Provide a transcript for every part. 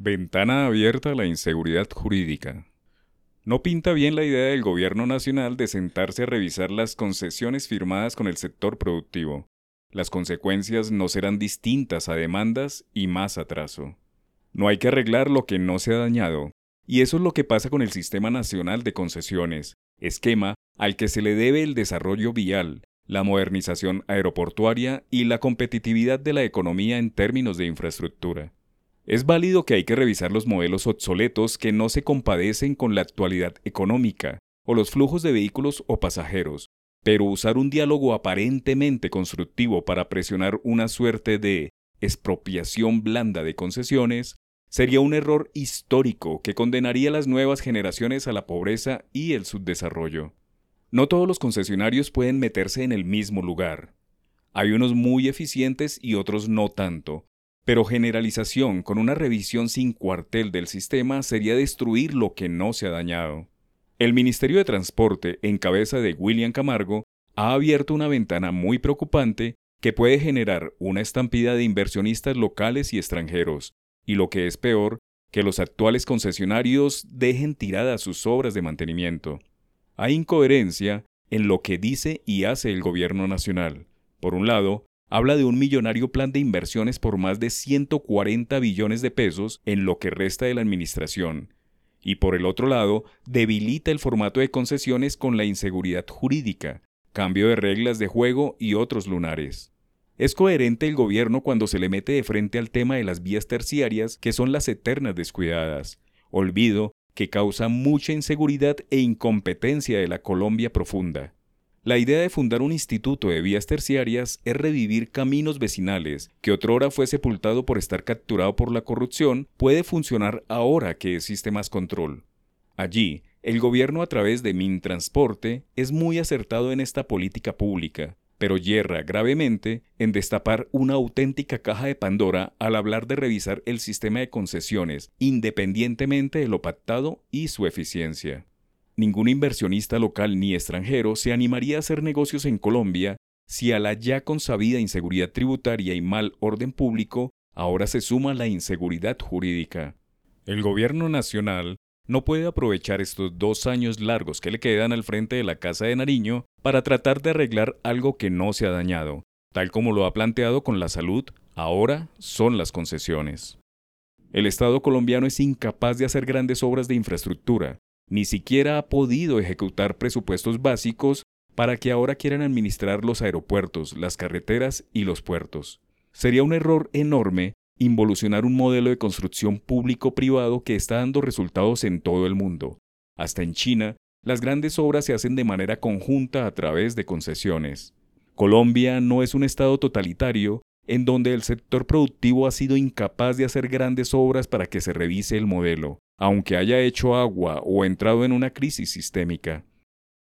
Ventana abierta a la inseguridad jurídica. No pinta bien la idea del gobierno nacional de sentarse a revisar las concesiones firmadas con el sector productivo. Las consecuencias no serán distintas a demandas y más atraso. No hay que arreglar lo que no se ha dañado, y eso es lo que pasa con el Sistema Nacional de Concesiones, esquema al que se le debe el desarrollo vial, la modernización aeroportuaria y la competitividad de la economía en términos de infraestructura. Es válido que hay que revisar los modelos obsoletos que no se compadecen con la actualidad económica o los flujos de vehículos o pasajeros, pero usar un diálogo aparentemente constructivo para presionar una suerte de expropiación blanda de concesiones sería un error histórico que condenaría a las nuevas generaciones a la pobreza y el subdesarrollo. No todos los concesionarios pueden meterse en el mismo lugar. Hay unos muy eficientes y otros no tanto, pero generalización con una revisión sin cuartel del sistema sería destruir lo que no se ha dañado. El Ministerio de Transporte, en cabeza de William Camargo, ha abierto una ventana muy preocupante que puede generar una estampida de inversionistas locales y extranjeros, y lo que es peor, que los actuales concesionarios dejen tiradas sus obras de mantenimiento. Hay incoherencia en lo que dice y hace el gobierno nacional. Por un lado, habla de un millonario plan de inversiones por más de 140 billones de pesos en lo que resta de la administración, y por el otro lado, debilita el formato de concesiones con la inseguridad jurídica, cambio de reglas de juego y otros lunares. Es coherente el gobierno cuando se le mete de frente al tema de las vías terciarias, que son las eternas descuidadas, olvido que causa mucha inseguridad e incompetencia de la Colombia profunda. La idea de fundar un instituto de vías terciarias es revivir caminos vecinales, que otrora fue sepultado por estar capturado por la corrupción, puede funcionar ahora que existe más control. Allí, el gobierno a través de Mintransporte es muy acertado en esta política pública, pero yerra gravemente en destapar una auténtica caja de Pandora al hablar de revisar el sistema de concesiones, independientemente de lo pactado y su eficiencia. Ningún inversionista local ni extranjero se animaría a hacer negocios en Colombia si a la ya consabida inseguridad tributaria y mal orden público ahora se suma la inseguridad jurídica. El gobierno nacional no puede aprovechar estos dos años largos que le quedan al frente de la Casa de Nariño para tratar de arreglar algo que no se ha dañado, tal como lo ha planteado con la salud, ahora son las concesiones. El Estado colombiano es incapaz de hacer grandes obras de infraestructura, ni siquiera ha podido ejecutar presupuestos básicos para que ahora quieran administrar los aeropuertos, las carreteras y los puertos. Sería un error enorme involucionar un modelo de construcción público-privado que está dando resultados en todo el mundo. Hasta en China, las grandes obras se hacen de manera conjunta a través de concesiones. Colombia no es un estado totalitario en donde el sector productivo ha sido incapaz de hacer grandes obras para que se revise el modelo aunque haya hecho agua o entrado en una crisis sistémica.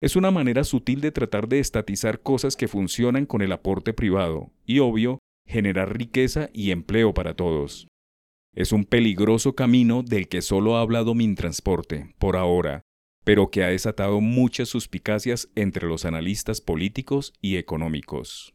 Es una manera sutil de tratar de estatizar cosas que funcionan con el aporte privado y, obvio, generar riqueza y empleo para todos. Es un peligroso camino del que solo ha hablado Mintransporte, por ahora, pero que ha desatado muchas suspicacias entre los analistas políticos y económicos.